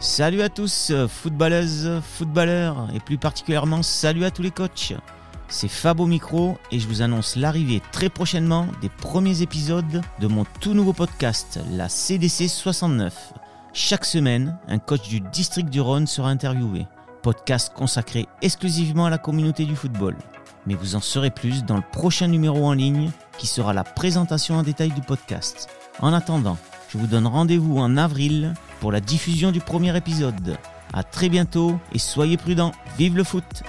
Salut à tous, footballeuses, footballeurs, et plus particulièrement salut à tous les coachs. C'est Fab au micro et je vous annonce l'arrivée très prochainement des premiers épisodes de mon tout nouveau podcast, la CDC 69. Chaque semaine, un coach du district du Rhône sera interviewé. Podcast consacré exclusivement à la communauté du football. Mais vous en saurez plus dans le prochain numéro en ligne qui sera la présentation en détail du podcast. En attendant, je vous donne rendez-vous en avril pour la diffusion du premier épisode. A très bientôt et soyez prudents. Vive le foot!